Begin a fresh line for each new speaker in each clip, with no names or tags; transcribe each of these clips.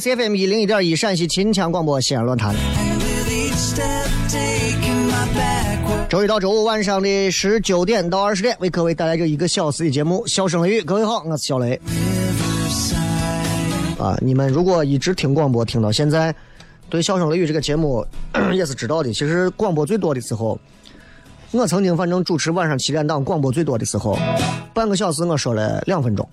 C F M 一零一点一陕西秦腔广播西安论坛。周一到周五晚上的十九点到二十点，为各位带来这一个小时的节目《笑声雷雨》。各位好，我是小雷。啊，你们如果一直听广播听到现在，对《笑声雷雨》这个节目 也是知道的。其实广播最多的时候，我曾经反正主持晚上七点档广播最多的时候，半个小时我说了两分钟。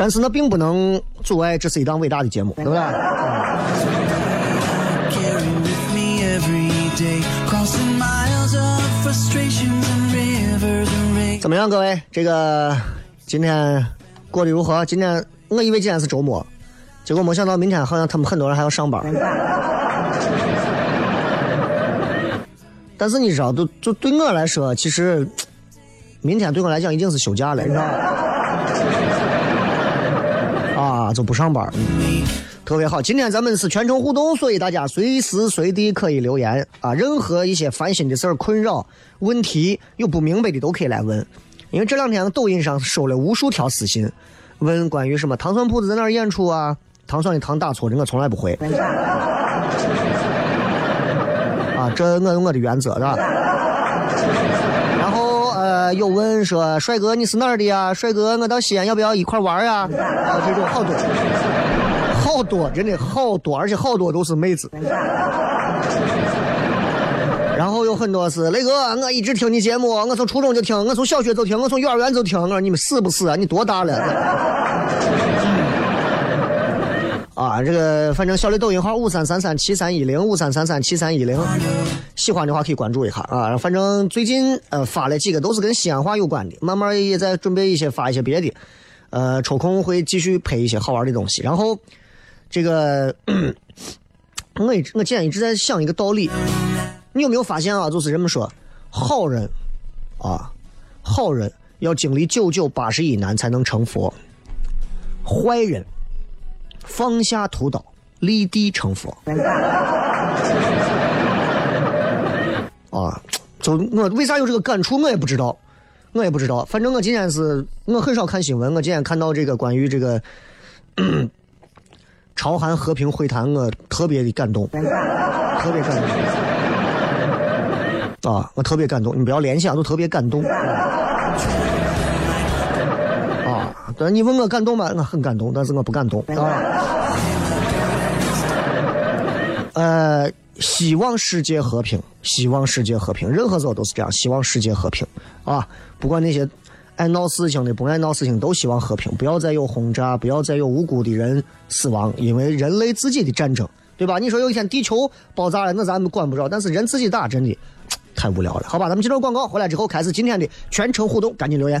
但是那并不能阻碍这是一档伟大的节目，对不对？怎么样，各位？这个今天过得如何？今天我以为今天是周末，结果没想到明天好像他们很多人还要上班。但是你知道，都就对我来说，其实 明天对我来讲已经是休假了，你知道啊，就不上班，特别好。今天咱们是全程互动，所以大家随时随地可以留言啊，任何一些烦心的事儿、困扰、问题有不明白的都可以来问。因为这两天抖音上收了无数条私信，问关于什么糖蒜铺子在哪儿演出啊？糖蒜的糖打错的，我从来不会。啊，这我有我的原则的。然后有问说帅哥你是哪儿的呀？帅哥，我到西安要不要一块玩呀？啊，这种好多，好多，真的好多，而且好多都是妹子。然后有很多是雷哥，我一直听你节目，我从初中就听，我从小学就听，我从幼儿园就听。我说你们是不是啊？你多大了？啊，这个反正小雷抖音号五三三三七三一零五三三三七三一零，喜欢的话可以关注一下啊。反正最近呃发了几个都是跟西安话有关的，慢慢也在准备一些发一些别的，呃，抽空会继续拍一些好玩的东西。然后这个我我今天一直在想一个道理，你有没有发现啊？就是人们说好人啊，好人要经历九九八十一难才能成佛，坏人。放下屠刀，立地成佛。啊，就我为啥有这个感触，我也不知道，我也不知道。反正我今天是我很少看新闻，我今天看到这个关于这个 朝韩和平会谈，我特别的感动，特别感动。啊，我特别感动，你不要联想，都特别感动。但你问我感动吗？我很感动，但是我不感动啊。呃，希望世界和平，希望世界和平，任何时候都是这样，希望世界和平啊！不管那些爱闹事情的、不爱闹事情都希望和平，不要再有轰炸，不要再有无辜的人死亡，因为人类自己的战争，对吧？你说有一天地球爆炸了，那咱们管不着，但是人自己打，真的太无聊了。好吧，咱们接着广告，回来之后开始今天的全程互动，赶紧留言。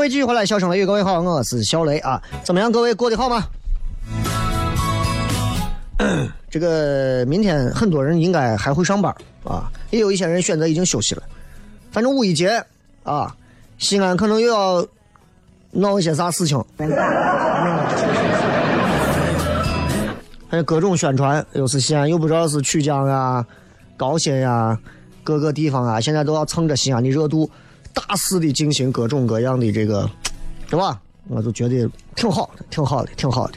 各位继续回来，笑声雷雨，各位好，我是小雷啊，怎么样？各位过得好吗？这个明天很多人应该还会上班啊，也有一些人选择已经休息了。反正五一节啊，西安可能又要闹一些啥事情，还有各种宣传，又是西安，又不知道是曲江啊、高新呀、各个地方啊，现在都要蹭着西安的热度，大肆的进行各种各样的这个，对吧？我就觉得挺好的，挺好的，挺好的。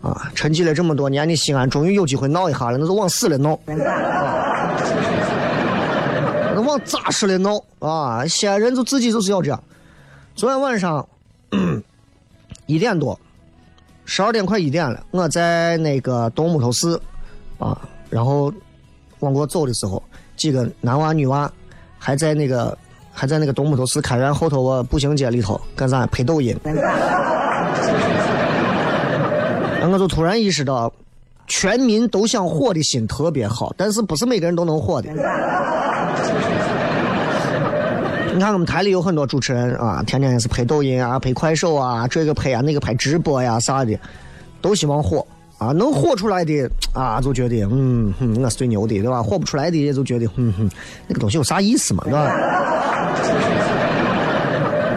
啊，沉寂了这么多年的西安，终于有机会闹一下了，那就往死了闹，啊那往扎实了闹啊！西安人就自己就是要这样。昨天晚上 一点多，十二点快一点了，我在那个东木头寺啊，然后往过走的时候，几个男娃女娃还在那个还在那个东木头寺开元后头个步行街里头干啥拍抖音。然后我就突然意识到，全民都想火的心特别好，但是不是每个人都能火的。你看我们台里有很多主持人啊，天天也是拍抖音啊、拍快手啊，这个拍啊、那个拍直播呀啥的，都希望火啊，能火出来的啊，就觉得嗯哼，我是最牛的，对吧？火不出来的也就觉得嗯哼，那个东西有啥意思嘛，对吧？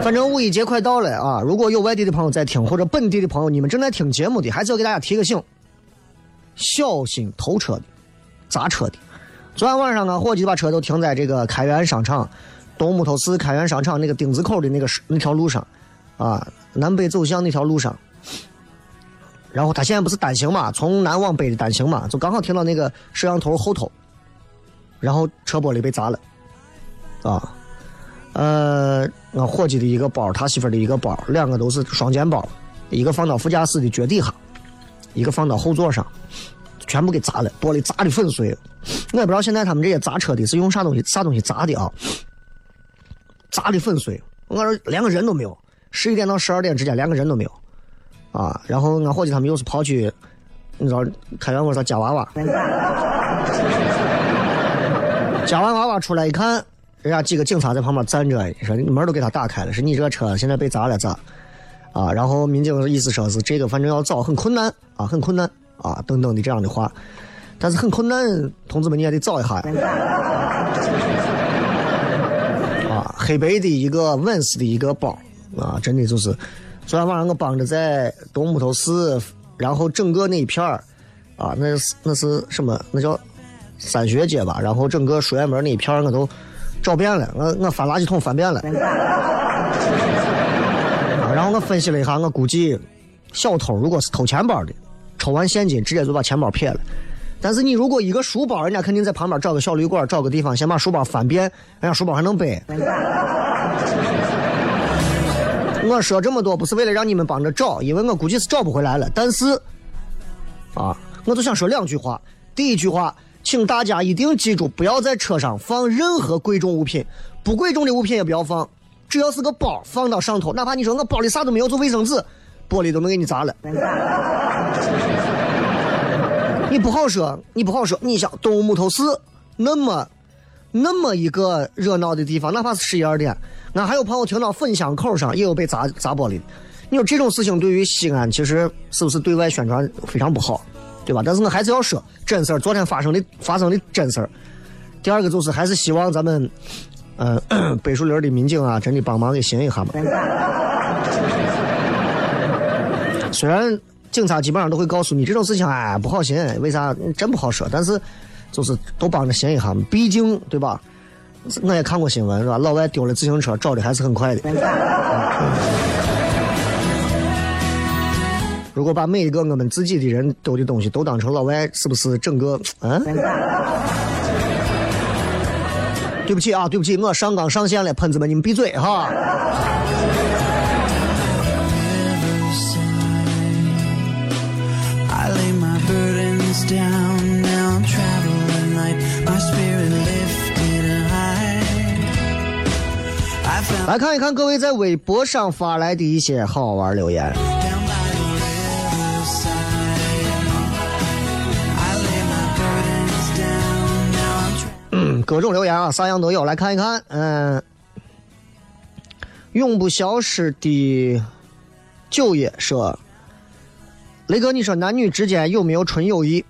反正五一节快到了啊！如果有外地的朋友在听，或者本地的朋友，你们正在听节目的，还是要给大家提个醒：小心偷车的、砸车的。昨天晚上啊，伙计把车都停在这个开元商场东木头寺开元商场那个丁字口的那个那条路上，啊，南北走向那条路上。然后他现在不是单行嘛，从南往北的单行嘛，就刚好停到那个摄像头后头，然后车玻璃被砸了，啊。呃，我伙计的一个包，他媳妇的一个包，两个都是双肩包，一个放到副驾驶的脚底下，一个放到后座上，全部给砸了，玻璃砸的粉碎。我也不知道现在他们这些砸车的是用啥东西啥东西砸的啊，砸的粉碎。我说连个人都没有，十一点到十二点之间连个人都没有，啊，然后俺伙计他们又是跑去，你知道开元我说夹娃娃，夹完娃娃出来一看。人家几个警察在旁边站着，说门都给他打开了，是你这个车现在被砸了咋？啊，然后民警意思说是这个反正要找很困难啊，很困难啊等等的这样的话，但是很困难，同志们你也得找一下呀。啊，黑白的一个 Vans 的一个包啊，真的就是，昨天晚上我帮着在东木头寺，然后整个那一片儿啊，那是那是什么？那叫三学街吧？然后整个书院门那一片儿我都找遍了，我我翻垃圾桶翻遍了。然后我分析了一下，我估计小偷如果是偷钱包的，抽完现金直接就把钱包撇了。但是你如果一个书包，人家肯定在旁边找个小旅馆，找个地方先把书包翻遍，人家书包还能背。我说这么多不是为了让你们帮着找，因为我估计是找不回来了。但是，啊，我就想说两句话。第一句话，请大家一定记住，不要在车上放任何贵重物品，不贵重的物品也不要放，只要是个包放到上头，哪怕你说我包里啥都没有，就卫生纸，玻璃都能给你砸了。你不好说，你不好说。你想东吴木头市那么那么一个热闹的地方，哪怕是十一二点，那还有朋友听到粉箱口上也有被砸砸玻璃的。你说这种事情对于西安其实是不是对外宣传非常不好，对吧？但是我还是要说真事儿，昨天发生的发生的真事儿。第二个就是还是希望咱们，呃，北树林的民警啊，真的帮忙给寻一下嘛。虽然。警察基本上都会告诉你这种事情，哎，不好寻，为啥？真不好说。但是，就是都帮着寻一下嘛，毕竟，对吧？我也看过新闻，是吧？老外丢了自行车，找的还是很快的。如果把每一个我们自己的人丢的东西都当成老外，是不是整个？嗯？对不起啊，对不起，我上纲上线了，喷子们，你们闭嘴哈！来看一看各位在微博上发来的一些好玩留言。嗯，各种留言啊，啥样都有，来看一看。嗯，永不消失的九爷说。雷哥，你说男女之间有没有纯友谊？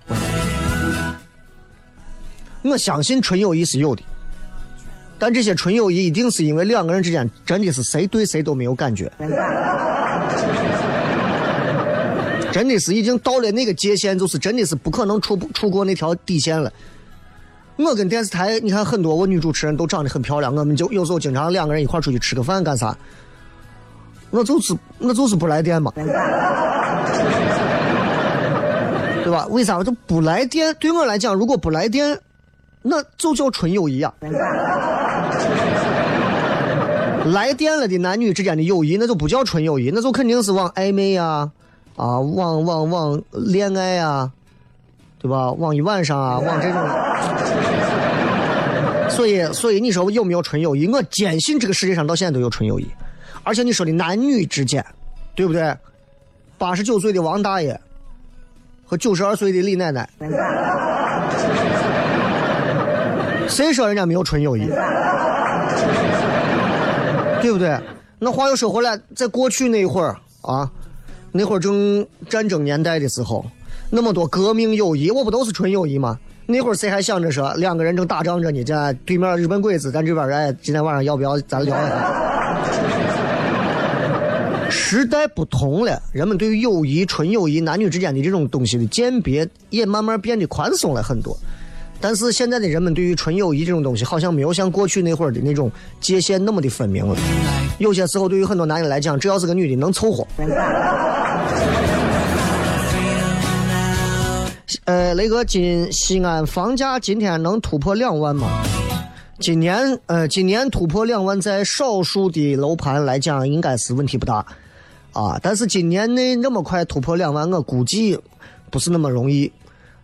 我相信纯友谊是有的，但这些纯友谊一定是因为两个人之间真的是谁对谁都没有感觉，真的是已经到了那个界限，就是真的是不可能触触过那条底线了。我跟电视台，你看很多我女主持人都长得很漂亮，我们就有时候经常两个人一块出去吃个饭干啥？我就是我就是不来电嘛。对吧？为啥就不来电？对我来讲，如果不来电，那就叫纯友谊啊。来电了的男女之间的友谊，那就不叫纯友谊，那就肯定是往暧昧呀，啊，往往往恋爱呀，对吧？往一晚上啊，往这种。所以，所以你说有没有纯友谊？我坚信这个世界上到现在都有纯友谊，而且你说的男女之间，对不对？八十九岁的王大爷。和九十二岁的李奶奶，谁说人家没有纯友谊？对不对？那话又说回来，在过去那会儿啊，那会儿正战争年代的时候，那么多革命友谊，我不都是纯友谊吗？那会儿谁还想着说两个人正打仗着呢？这对面日本鬼子，咱这边人今天晚上要不要咱聊一下？时代不同了，人们对于友谊、纯友谊、男女之间的这种东西的鉴别也慢慢变得宽松了很多。但是现在的人们对于纯友谊这种东西，好像没有像过去那会儿的那种界限那么的分明了。有些时候，对于很多男人来讲，只要是个女的能凑合。呃，雷哥，今西安房价今天能突破两万吗？今年，呃，今年突破两万，在少数的楼盘来讲，应该是问题不大。啊！但是今年内那么快突破两万，我估计不是那么容易。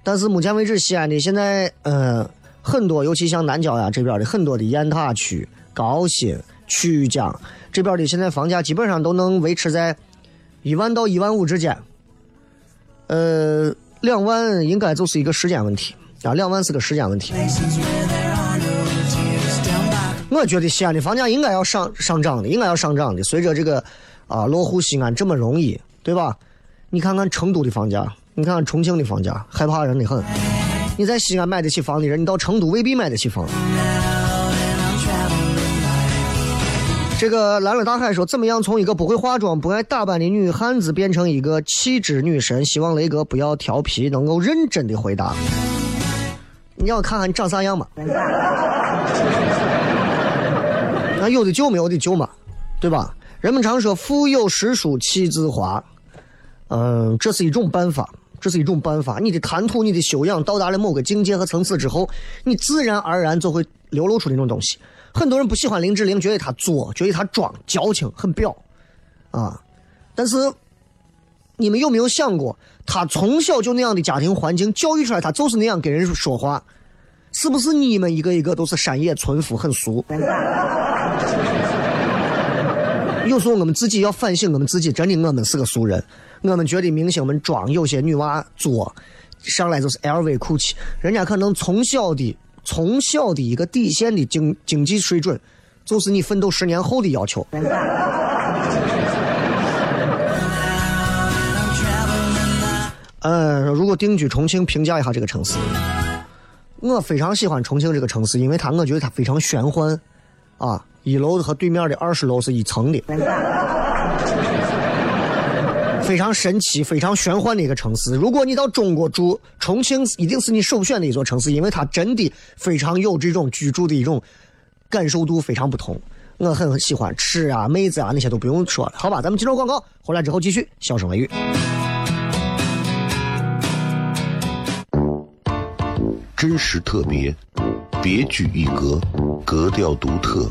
但是目前为止，西安的现在，嗯，很多，尤其像南郊呀这边的很多的雁塔区、高新、曲江这边的，现在房价基本上都能维持在一万到一万五之间。呃，两万应该就是一个时间问题啊，两万是个时间问题。我觉得西安的房价应该要上上涨的，应该要上涨的。随着这个啊落户西安这么容易，对吧？你看看成都的房价，你看重庆的房价，害怕人的很。你在西安买得起房的人，你到成都未必买得起房。这个蓝了大海说，怎么样从一个不会化妆、不爱打扮的女汉子变成一个气质女神？希望雷哥不要调皮，能够认真的回答。你要看看你长啥样嘛？那有的救没有的救嘛，对吧？人们常说“腹有诗书气自华”，嗯，这是一种办法，这是一种办法。你的谈吐、你的修养到达了某个境界和层次之后，你自然而然就会流露出那种东西。很多人不喜欢林志玲，觉得她作，觉得她装矫情，很表啊。但是你们有没有想过，她从小就那样的家庭环境教育出来，她就是那样跟人说话，是不是你们一个一个都是山野村夫，很俗？有时候我们自己要反省，我们自己真的我们是个俗人。我们觉得明星们装，有些女娃作，上来就是 LV、GUCCI，人家可能从小的。从小的一个底线的经经济水准，就是你奋斗十年后的要求。嗯，如果定居重庆，评价一下这个城市。我非常喜欢重庆这个城市，因为它我觉得它非常玄幻，啊，一楼和对面的二十楼是一层的。非常神奇、非常玄幻的一个城市。如果你到中国住，重庆一定是你首选的一座城市，因为它真的非常有这种居住的一种感受度非常不同。我很喜欢吃啊、妹子啊那些都不用说了，好吧？咱们进入广告，回来之后继续笑声雷雨。
真实特别，别具一格，格调独特，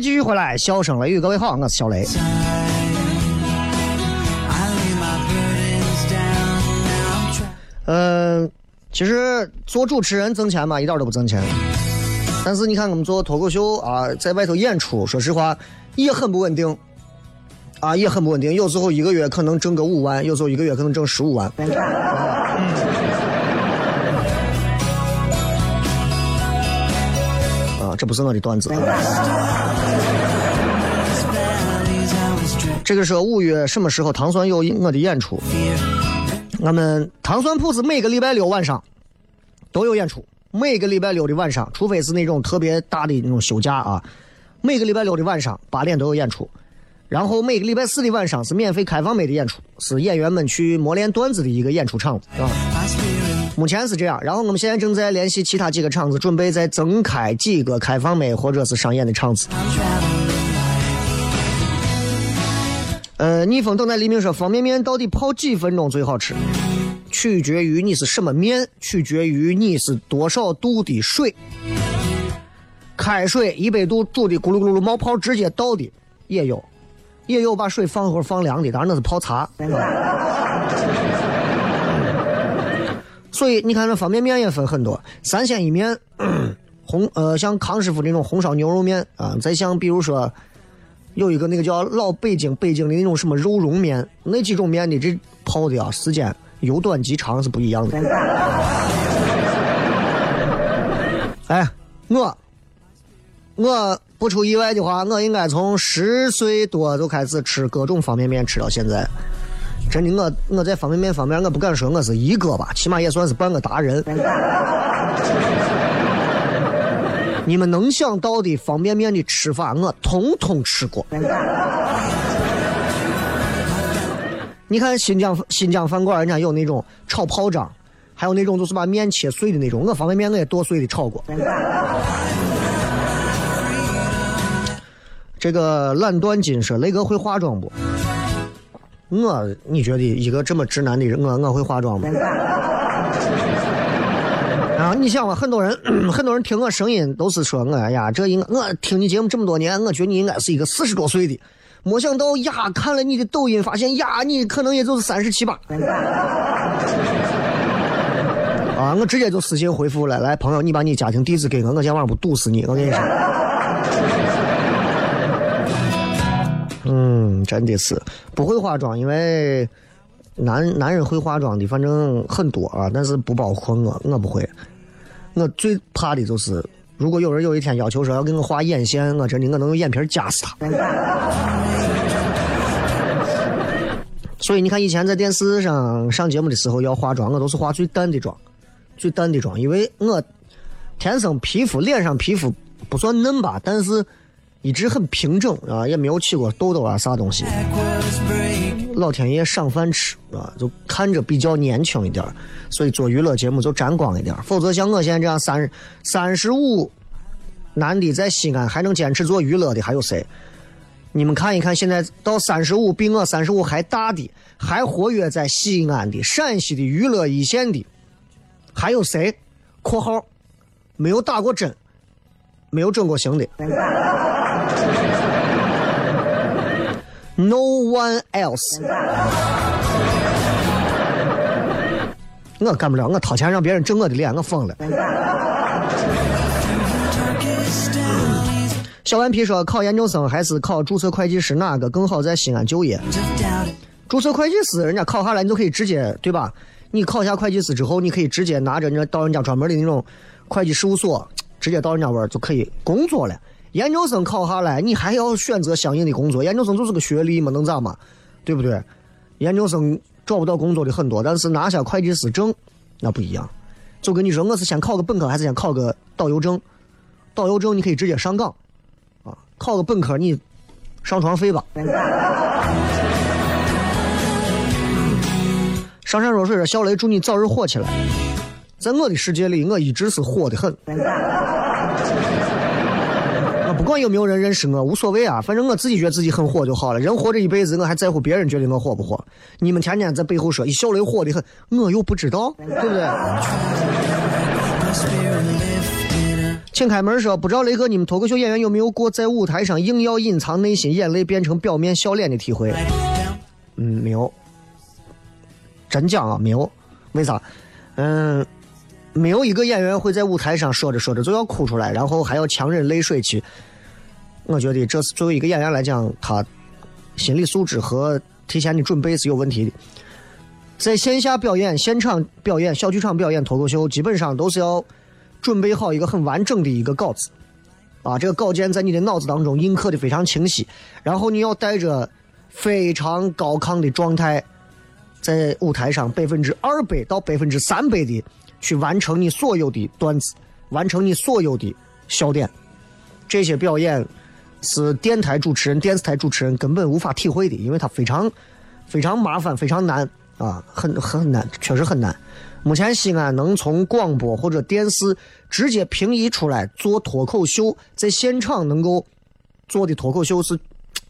继续回来，笑声雷雨，各位好，我是小雷。嗯，其实做主持人挣钱嘛，一点都不挣钱。但是你看我们做脱口秀啊，在外头演出，说实话也很不稳定，啊，也很不稳定。有时候一个月可能挣个五万，有时候一个月可能挣十五万。这不是我的段子。这个是五月什么时候糖蒜有我的演出？我们糖蒜铺子每个礼拜六晚上都有演出，每个礼拜六的晚上，除非是那种特别大的那种休假啊，每个礼拜六的晚上八点都有演出。然后每个礼拜四的晚上是免费开放麦的演出，是演员们去磨练段子的一个演出场子啊。目前是这样，然后我们现在正在联系其他几个厂子，准备再增开几个开放麦或者是商演的场子。呃，逆风等待黎明说，方便面到底泡几分钟最好吃？取决于你是什么面，取决于你是多少度的水。开水一百度煮的咕噜咕噜冒泡，直接倒的也有，也有把水放会放凉的，当然那是泡茶。所以你看，这方便面也分很多，三鲜一面，红呃像康师傅那种红烧牛肉面啊，再像比如说。有一个那个叫老北京北京的那种什么肉蓉面，那几种面的这泡的啊时间由短及长是不一样的。哎，我我不出意外的话，我应该从十岁多就开始吃各种方便面，吃到现在。真的，我我在方便面方面，我不敢说我是一哥吧，起码也算是半个达人。你们能想到的方便面的吃法，我通通吃过。你看新疆新疆饭馆，人家有那种炒泡仗，还有那种就是把面切碎的那种。我方便面我也剁碎的炒过。这个懒断金说雷哥会化妆不？我你觉得一个这么直男的人，我我会化妆吗？啊，你想嘛，很多人 很多人听我声音都是说我哎呀，这应该我听你节目这么多年，我觉得你应该是一个四十多岁的，没想到呀，看了你的抖音，发现呀，你可能也就是三十七八。啊，我直接就私信回复了，来朋友，你把你家庭地址给我，我今天晚上不堵死你，我跟你说。嗯，真的是不会化妆，因为。男男人会化妆的，反正很多啊，但是不包括我，我不会。我最怕的就是，如果有人有一天要求说要给我画眼线，我真的我能用眼皮夹死他。所以你看，以前在电视上上节目的时候要化妆，我都是化最淡的妆，最淡的妆，因为我天生皮肤脸上皮肤不算嫩吧，但是一直很平整啊，也没有起过痘痘啊啥东西。老天爷赏饭吃啊，就看着比较年轻一点所以做娱乐节目就沾光一点否则像我现在这样三三十五男的在西安还能坚持做娱乐的还有谁？你们看一看，现在到三十五比我三十五还大的，还活跃在西安的、陕西的娱乐一线的，还有谁？（括号没有打过针，没有整过形的。）No one else。我干不了，我掏钱让别人整我的脸，我疯了。小顽皮说：“考研究生还是考注册会计师，哪个更好在西安就业？”注册会计师，人家考下来你就可以直接，对吧？你考下会计师之后，你可以直接拿着人家到人家专门的那种会计事务所，直接到人家玩就可以工作了。研究生考下来，你还要选择相应的工作。研究生就是个学历嘛，能咋嘛？对不对？研究生找不到工作的很多，但是拿下会计师证那不一样。就跟你说，我是先考个本科，还是先考个导游证？导游证你可以直接上岗啊。考个本科你上床费吧。上善若水说：“小雷，祝你早日火起来。”在我的世界里，我一直是火的很。不管有没有人认识我，无所谓啊，反正我自己觉得自己很火就好了。人活着一辈子，我还在乎别人觉得我火不火？你们天天在背后说，一小雷火的很，我又不知道，对不对？请开门说，不知道雷哥，你们脱口秀演员有没有过在舞台上硬要隐藏内心眼泪变成表面笑脸的体会？嗯，没有。真讲啊，没有。为啥？嗯。没有一个演员会在舞台上说着说着就要哭出来，然后还要强忍泪水去。我觉得这是作为一个演员来讲，他心理素质和提前的准备是有问题的。在线下表演、现场表演、小剧场表演、脱口秀，基本上都是要准备好一个很完整的一个稿子啊，这个稿件在你的脑子当中印刻的非常清晰，然后你要带着非常高亢的状态，在舞台上百分之二百到百分之三百的。去完成你所有的段子，完成你所有的笑点，这些表演是电台主持人、电视台主持人根本无法体会的，因为它非常非常麻烦、非常难啊，很很难，确实很难。目前西安能从广播或者电视直接平移出来做脱口秀，在现场能够做的脱口秀是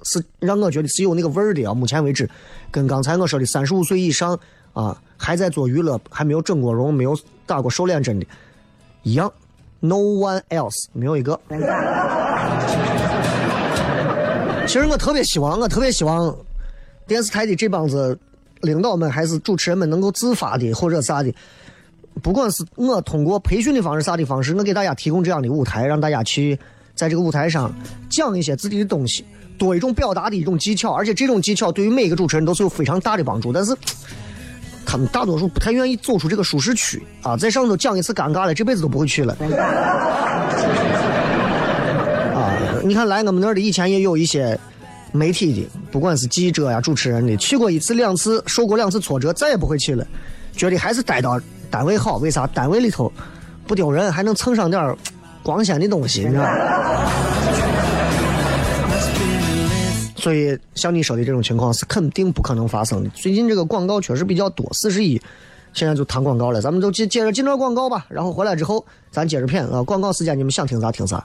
是让我觉得是有那个味儿的啊。目前为止，跟刚才我说的三十五岁以上啊还在做娱乐、还没有整过容、没有打过瘦脸针的一样，no one else 没有一个。其实我特别希望，我特别希望电视台的这帮子领导们还是主持人们能够自发的或者啥的，不管是我通过培训的方式啥的方式，我给大家提供这样的舞台，让大家去在这个舞台上讲一些自己的东西，多一种表达的一种技巧，而且这种技巧对于每个主持人都是有非常大的帮助。但是他们大多数不太愿意走出这个舒适区啊，在上头讲一次尴尬了，这辈子都不会去了。你看来我们那儿的以前也有一些媒体的，不管是记者呀、主持人的，去过一次两次，受过两次挫折，再也不会去了，觉得还是待到单位好。为啥？单位里头不丢人，还能蹭上点光鲜的东西，你知道吧？所以像你说的这种情况是肯定不可能发生的。最近这个广告确实比较多，四十亿，现在就谈广告了，咱们就接接着进段广告吧，然后回来之后咱接着片啊。广告时间你们想听啥听啥。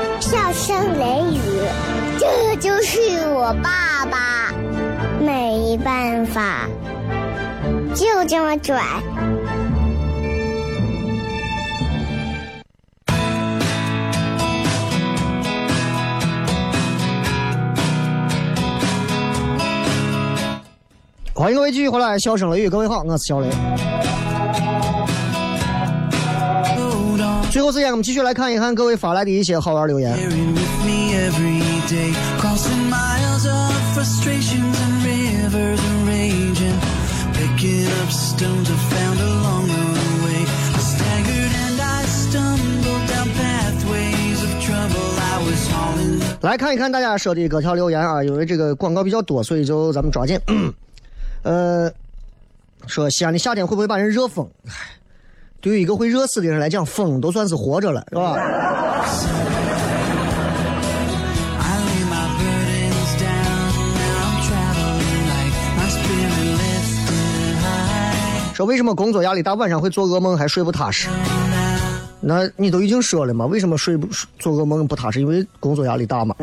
笑声雷雨，这就是我爸爸，没办法，就这么拽。
欢迎各位继续回来，笑声雷雨，各位好，我是小雷。最后时间，我们继续来看一看各位发来的一些好玩留言。来看一看大家说的各条留言啊，因为这个广告比较多，所以就咱们抓紧。呃，说西安的夏天会不会把人热疯？唉对于一个会热死的人来讲，风都算是活着了，是吧.说为什么工作压力大，晚上会做噩梦还睡不踏实？那你都已经说了嘛？为什么睡不做噩梦不踏实？因为工作压力大嘛。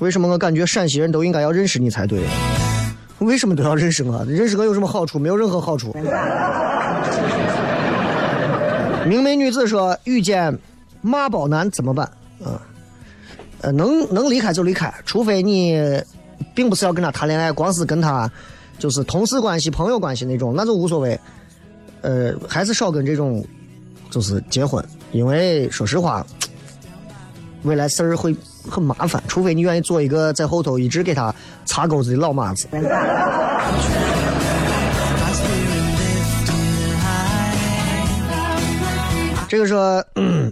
为什么我感觉陕西人都应该要认识你才对？为什么都要认识我？认识我有什么好处？没有任何好处。明媚女子说：“遇见妈宝男怎么办？啊，呃，能能离开就离开，除非你并不是要跟他谈恋爱，光是跟他就是同事关系、朋友关系那种，那就无所谓。呃，还是少跟这种就是结婚，因为说实话，未来事儿会很麻烦，除非你愿意做一个在后头一直给他擦钩子的老妈子。这个说，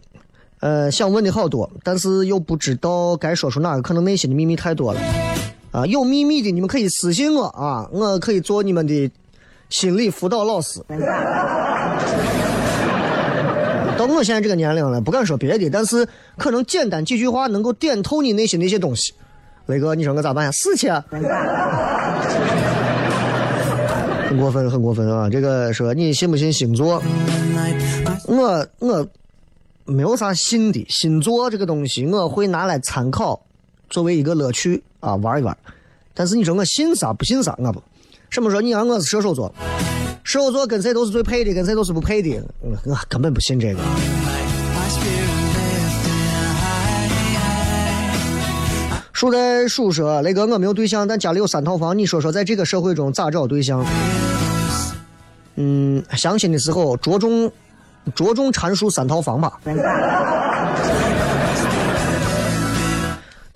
呃，想问的好多，但是又不知道该说出哪个，可能内心的秘密太多了。啊，有秘密的你们可以私信我啊，我可以做你们的心理辅导老师。到我现在这个年龄了，不敢说别的，但是可能简单几句话能够点透你内心的一些东西。雷哥，你说我咋办呀？死去！很过分，很过分啊！这个说你信不信星座？我我没有啥信的，星座这个东西我会拿来参考，作为一个乐趣啊玩一玩。但是你说我信啥不信啥，我不。什么说你让我是射手座，射手座跟谁都是最配的，跟谁都是不配的，我根本不信这个。
my spirit lifted high.
树在树说，雷哥我没有对象，但家里有三套房，你说说在这个社会中咋找对象？嗯，相亲的时候着重着重阐述三套房吧。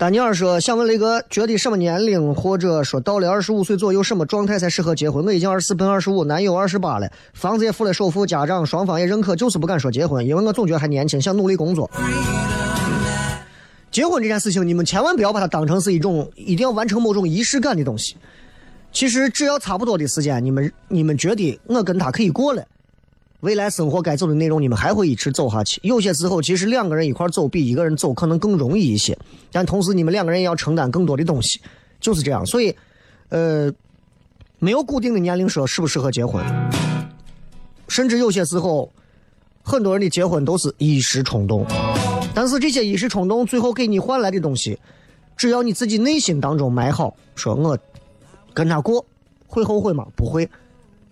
丹尼尔说：“想问雷哥，觉得什么年龄或者说到了二十五岁左右，什么状态才适合结婚？我已经二十四奔二十五，男友二十八了，房子也付了首付，家长双方也认可，就是不敢说结婚，因为我总觉得还年轻，想努力工作。结婚这件事情，你们千万不要把它当成是一种一定要完成某种仪式感的东西。其实只要差不多的时间，你们你们觉得我跟他可以过了。”未来生活该走的内容，你们还会一直走下去。有些时候，其实两个人一块走比一个人走可能更容易一些，但同时你们两个人也要承担更多的东西，就是这样。所以，呃，没有固定的年龄说适不适合结婚，甚至有些时候，很多人的结婚都是一时冲动。但是这些一时冲动最后给你换来的东西，只要你自己内心当中埋好，说我跟他过会后悔吗？不会。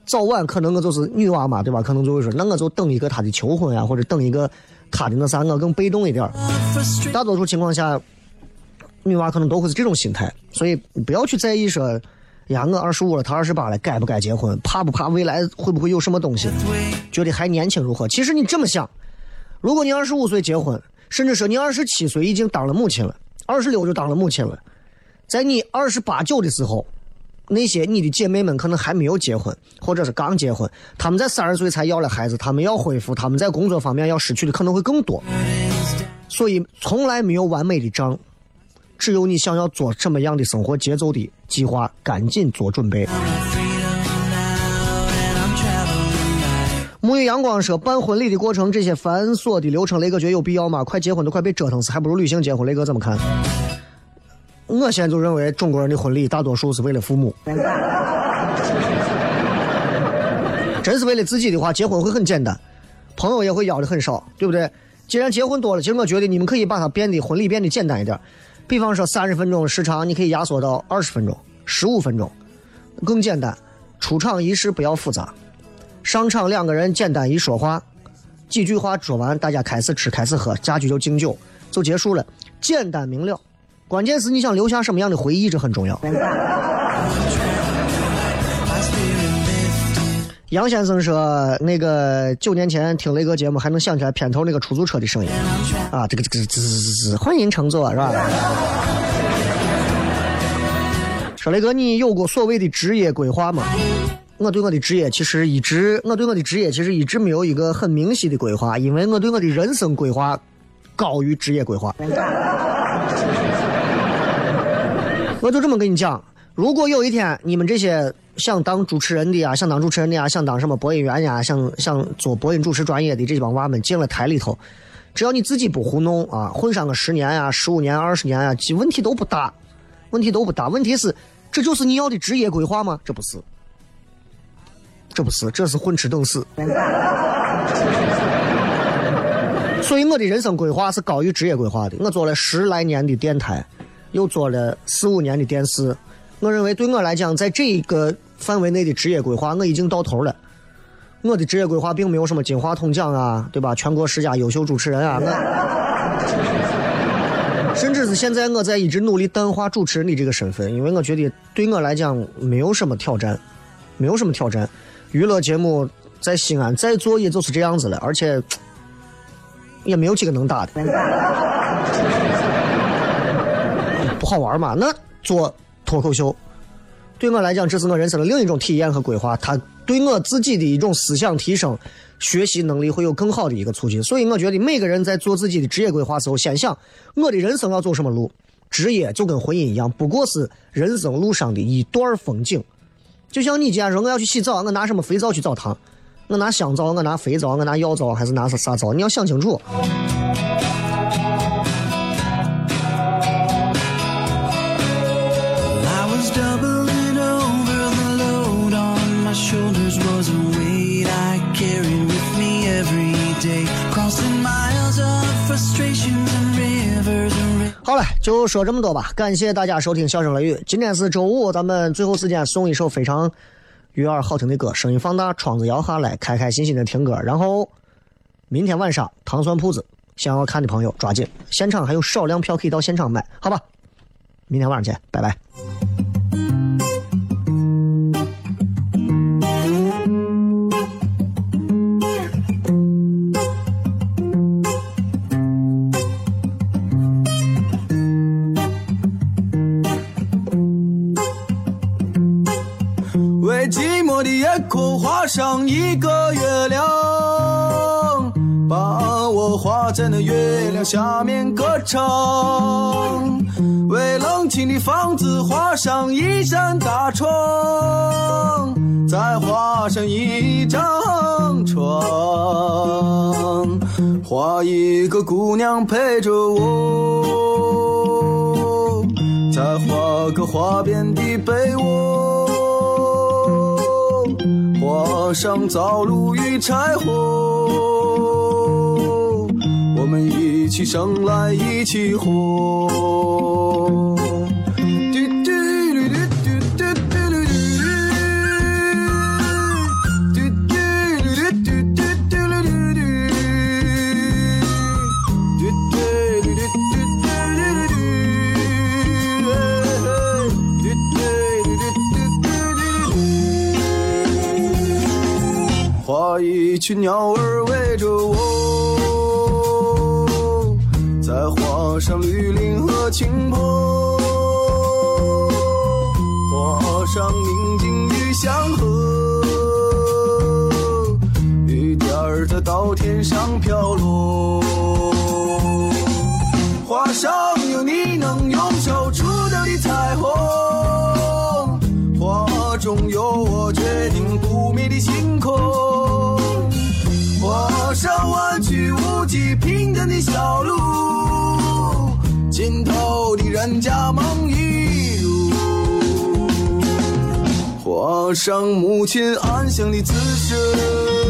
早晚可能我就是女娃嘛，对吧？可能就会说，那我就等一个他的求婚啊，或者等一个他的那啥，我更被动一点大多数情况下，女娃可能都会是这种心态，所以不要去在意说，呀，我二十五了，他二十八了，该不该结婚？怕不怕未来会不会有什么东西？觉得还年轻如何？其实你这么想，如果你二十五岁结婚，甚至说你二十七岁已经当了母亲了，二十六就当了母亲了，在你二十八九的时候。那些你的姐妹们可能还没有结婚，或者是刚结婚，他们在三十岁才要了孩子，他们要恢复，他们在工作方面要失去的可能会更多。所以从来没有完美的账，只有你想要做什么样的生活节奏的计划，赶紧做准备。沐浴阳光说办婚礼的过程这些繁琐的流程，雷哥觉得有必要吗？快结婚都快被折腾死，还不如旅行结婚。雷哥怎么看？我现在就认为中国人的婚礼大多数是为了父母，真是为了自己的话，结婚会很简单，朋友也会要的很少，对不对？既然结婚多了，其实我觉得你们可以把它变得婚礼变得简单一点，比方说三十分钟时长，你可以压缩到二十分钟、十五分钟，更简单。出场仪式不要复杂，上场两个人简单一说话，几句话说完，大家开始吃，开始喝，家具就敬酒，就结束了，简单明了。关键是你想留下什么样的回忆，这很重要。杨先生说：“那个九年前听雷哥节目，还能想起来片头那个出租车的声音啊，这个这个滋滋滋滋，欢迎乘坐，是吧？” 说雷哥，你有过所谓的职业规划吗？我对我的职业其实一直，我对我的职业其实一直没有一个很明晰的规划，因为我对我的人生规划高于职业规划。我就这么跟你讲，如果有一天你们这些想当主持人的呀，想当主持人的呀，想当什么播音员呀，想想做播音主持专业的这帮娃们进了台里头，只要你自己不糊弄啊，混上个十年呀、十五年、二十年呀，其问题都不大，问题都不大。问题是，这就是你要的职业规划吗？这不是，这不是，这是混吃等死。所以我的人生规划是高于职业规划的。我做了十来年的电台。又做了四五年的电视，我认为对我来讲，在这一个范围内的职业规划我已经到头了。我的职业规划并没有什么金话筒奖啊，对吧？全国十佳优秀主持人啊，我甚至是现在我在一直努力淡化主持人的这个身份，因为我觉得对我来讲没有什么挑战，没有什么挑战。娱乐节目在西安再做也就是这样子了，而且也没有几个能打的。好玩嘛？那做脱口秀，对我来讲，这是我人生的另一种体验和规划。它对我自己的一种思想提升、学习能力会有更好的一个促进。所以，我觉得每个人在做自己的职业规划时候，先想我的人生要走什么路。职业就跟婚姻一样，不过是人生路上的一段风景。就像你既然说我要去洗澡，我拿什么肥皂去澡堂？我拿香皂，我拿肥皂，我拿药皂，还是拿啥啥皂？你要想清楚。好了，就说这么多吧。感谢大家收听《笑声雷雨》。今天是周五，咱们最后时间送一首非常悦耳好听的歌，声音放大，窗子摇下来，开开心心的听歌。然后明天晚上糖蒜铺子，想要看的朋友抓紧，现场还有少量票可以到现场买，好吧？明天晚上见，拜拜。
一个月亮，把我画在那月亮下面歌唱。为冷清的房子画上一扇大窗，再画上一张床，画一个姑娘陪着我，再画个花边的被窝，画上灶炉与柴火，我们一起生来一起活。群鸟儿围着我，再画上绿林和青坡，画上明上母亲安详的姿势。